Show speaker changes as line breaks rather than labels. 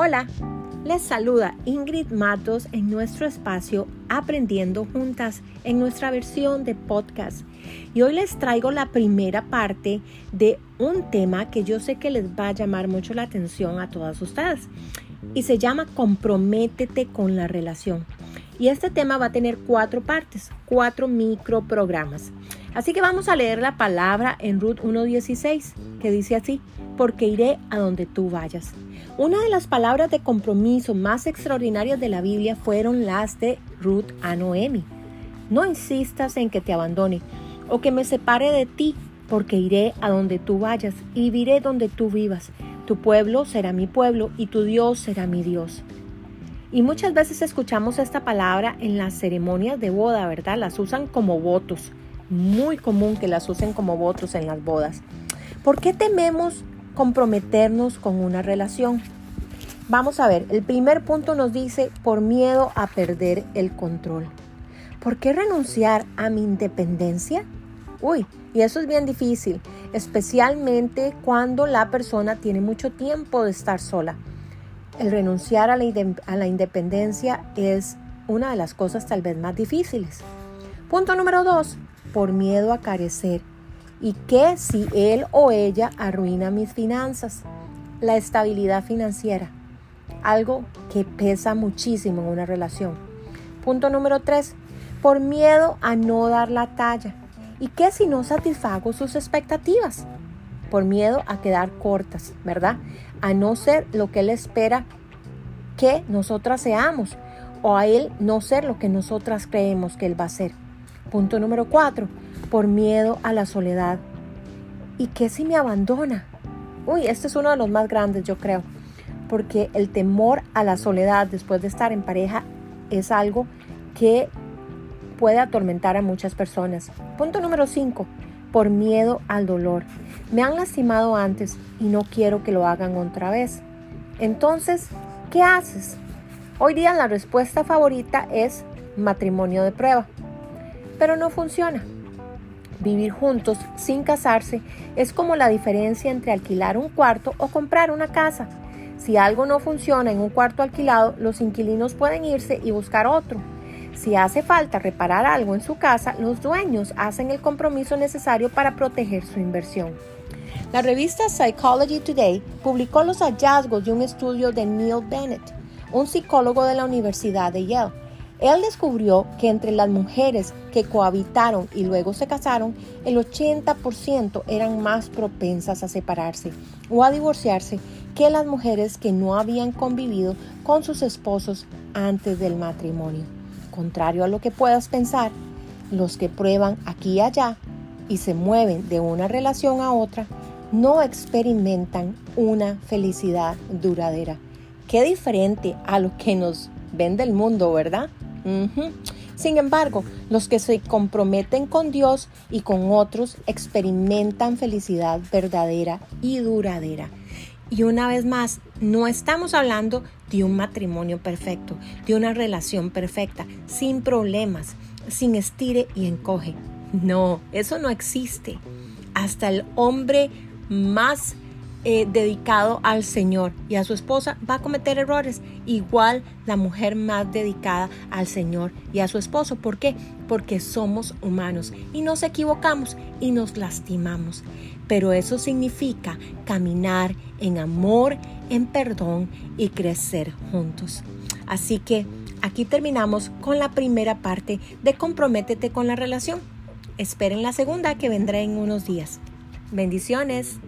Hola, les saluda Ingrid Matos en nuestro espacio Aprendiendo Juntas en nuestra versión de podcast. Y hoy les traigo la primera parte de un tema que yo sé que les va a llamar mucho la atención a todas ustedes. Y se llama Comprométete con la relación. Y este tema va a tener cuatro partes, cuatro microprogramas. Así que vamos a leer la palabra en Ruth 1.16, que dice así, porque iré a donde tú vayas. Una de las palabras de compromiso más extraordinarias de la Biblia fueron las de Ruth a Noemi. No insistas en que te abandone o que me separe de ti, porque iré a donde tú vayas y viviré donde tú vivas. Tu pueblo será mi pueblo y tu Dios será mi Dios. Y muchas veces escuchamos esta palabra en las ceremonias de boda, ¿verdad? Las usan como votos. Muy común que las usen como votos en las bodas. ¿Por qué tememos comprometernos con una relación? Vamos a ver, el primer punto nos dice por miedo a perder el control. ¿Por qué renunciar a mi independencia? Uy, y eso es bien difícil, especialmente cuando la persona tiene mucho tiempo de estar sola. El renunciar a la, independencia es una de las cosas tal vez más difíciles. Punto número dos, por miedo a carecer. ¿Y qué si él o ella arruina mis finanzas? La estabilidad financiera, algo que pesa muchísimo en una relación. Punto número tres, por miedo a no dar la talla. ¿Y qué si no satisfago sus expectativas? por miedo a quedar cortas, ¿verdad? A no ser lo que Él espera que nosotras seamos o a Él no ser lo que nosotras creemos que Él va a ser. Punto número cuatro, por miedo a la soledad. ¿Y qué si me abandona? Uy, este es uno de los más grandes, yo creo, porque el temor a la soledad después de estar en pareja es algo que puede atormentar a muchas personas. Punto número cinco, por miedo al dolor. Me han lastimado antes y no quiero que lo hagan otra vez. Entonces, ¿qué haces? Hoy día la respuesta favorita es matrimonio de prueba, pero no funciona. Vivir juntos sin casarse es como la diferencia entre alquilar un cuarto o comprar una casa. Si algo no funciona en un cuarto alquilado, los inquilinos pueden irse y buscar otro. Si hace falta reparar algo en su casa, los dueños hacen el compromiso necesario para proteger su inversión. La revista Psychology Today publicó los hallazgos de un estudio de Neil Bennett, un psicólogo de la Universidad de Yale. Él descubrió que entre las mujeres que cohabitaron y luego se casaron, el 80% eran más propensas a separarse o a divorciarse que las mujeres que no habían convivido con sus esposos antes del matrimonio. Contrario a lo que puedas pensar, los que prueban aquí y allá y se mueven de una relación a otra no experimentan una felicidad duradera. Qué diferente a lo que nos vende el mundo, ¿verdad? Sin embargo, los que se comprometen con Dios y con otros experimentan felicidad verdadera y duradera. Y una vez más, no estamos hablando de un matrimonio perfecto, de una relación perfecta, sin problemas, sin estire y encoge. No, eso no existe. Hasta el hombre más eh, dedicado al Señor y a su esposa va a cometer errores. Igual la mujer más dedicada al Señor y a su esposo. ¿Por qué? Porque somos humanos y nos equivocamos y nos lastimamos. Pero eso significa caminar en amor, en perdón y crecer juntos. Así que aquí terminamos con la primera parte de comprométete con la relación. Esperen la segunda que vendrá en unos días. Bendiciones.